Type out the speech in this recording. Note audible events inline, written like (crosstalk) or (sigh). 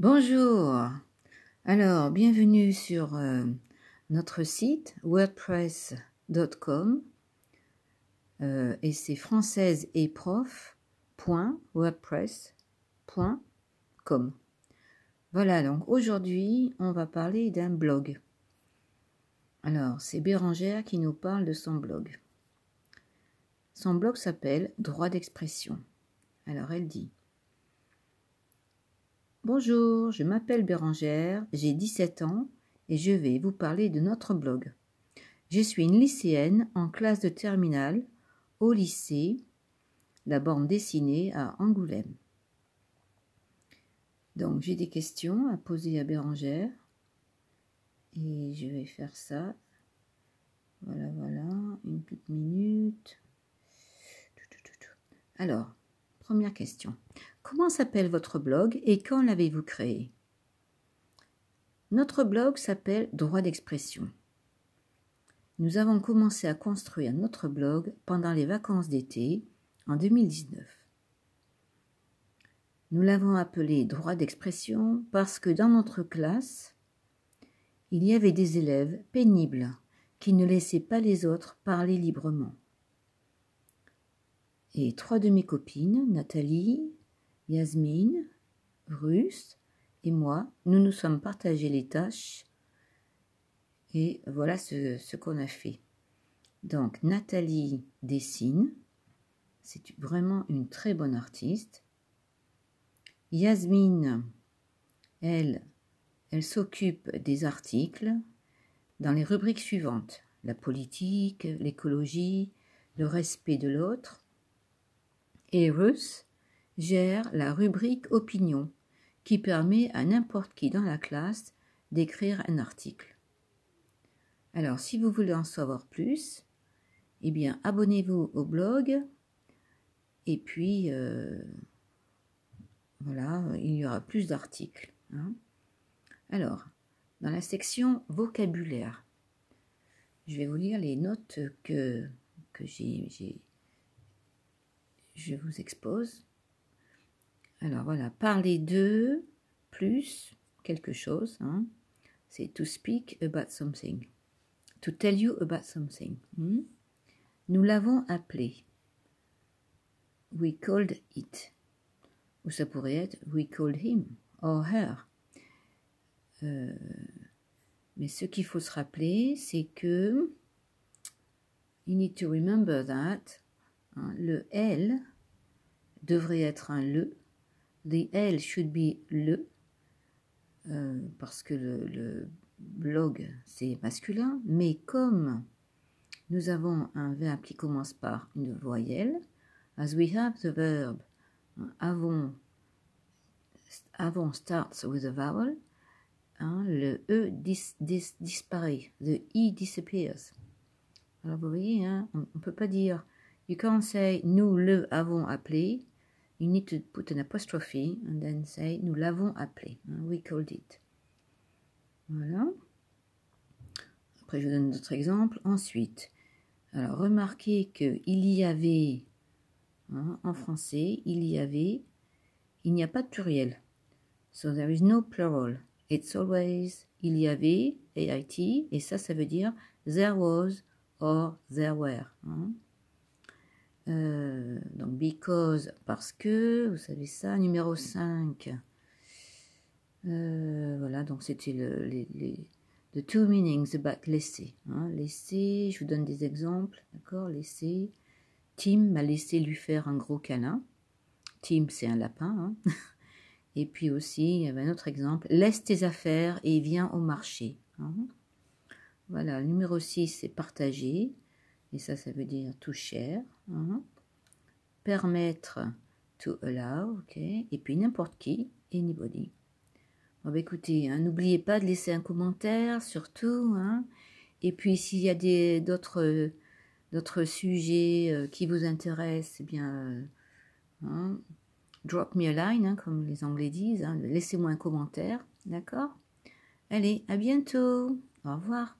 Bonjour. Alors, bienvenue sur euh, notre site wordpress.com euh, et c'est française et prof.wordpress.com. Voilà, donc aujourd'hui, on va parler d'un blog. Alors, c'est Bérangère qui nous parle de son blog. Son blog s'appelle Droit d'expression. Alors, elle dit Bonjour, je m'appelle Bérangère, j'ai 17 ans et je vais vous parler de notre blog. Je suis une lycéenne en classe de terminale au lycée La bande dessinée à Angoulême. Donc j'ai des questions à poser à Bérangère et je vais faire ça. Voilà, voilà, une petite minute. Alors, première question. Comment s'appelle votre blog et quand l'avez-vous créé? Notre blog s'appelle Droit d'expression. Nous avons commencé à construire notre blog pendant les vacances d'été en 2019. Nous l'avons appelé Droit d'expression parce que dans notre classe, il y avait des élèves pénibles qui ne laissaient pas les autres parler librement. Et trois de mes copines, Nathalie, Yasmine, Russe et moi, nous nous sommes partagés les tâches et voilà ce, qu'on a fait. Donc Nathalie dessine, c'est vraiment une très bonne artiste. Yasmine, elle, elle s'occupe des articles dans les rubriques suivantes la politique, l'écologie, le respect de l'autre. Et Ruth, gère la rubrique opinion qui permet à n'importe qui dans la classe d'écrire un article. Alors, si vous voulez en savoir plus, eh bien, abonnez-vous au blog et puis, euh, voilà, il y aura plus d'articles. Hein. Alors, dans la section vocabulaire, je vais vous lire les notes que, que j'ai, je vous expose. Alors voilà, parler de plus quelque chose, hein, c'est to speak about something, to tell you about something. Hmm? Nous l'avons appelé. We called it. Ou ça pourrait être we called him or her. Euh, mais ce qu'il faut se rappeler, c'est que you need to remember that hein, le L devrait être un le The L should be le, euh, parce que le, blog c'est masculin, mais comme nous avons un verbe qui commence par une voyelle, as we have the verb avant, avant starts with a vowel, hein, le E disparaît, the E disappears. Alors vous voyez, hein, on ne peut pas dire, you can't say nous le avons appelé, you need to put an apostrophe and then say nous l'avons appelé. Hein, we called it. Voilà. Après, je donne d'autres exemples. Ensuite, alors remarquez qu'il y avait, hein, en français, il y avait, il n'y a pas de pluriel. So there is no plural. It's always il y avait, AIT, et ça, ça veut dire there was or there were. Hein. Euh, donc, because, parce que, vous savez ça. Numéro 5. Euh, voilà, donc c'était le, les, les, the two meanings about laisser. Hein, laisser, je vous donne des exemples, d'accord Laisser. Tim m'a laissé lui faire un gros câlin. Tim, c'est un lapin. Hein. (laughs) Et puis aussi, il y avait un autre exemple. Laisse tes affaires et viens au marché. Hein. Voilà, numéro 6, c'est partager. Et ça, ça veut dire tout cher. Hein. Permettre, to allow, ok. Et puis n'importe qui, anybody. Bon, bah, écoutez, hein, n'oubliez pas de laisser un commentaire, surtout. Hein. Et puis, s'il y a d'autres sujets euh, qui vous intéressent, eh bien, euh, drop me a line, comme les Anglais disent. Laissez-moi un commentaire, d'accord Allez, à bientôt. Au revoir.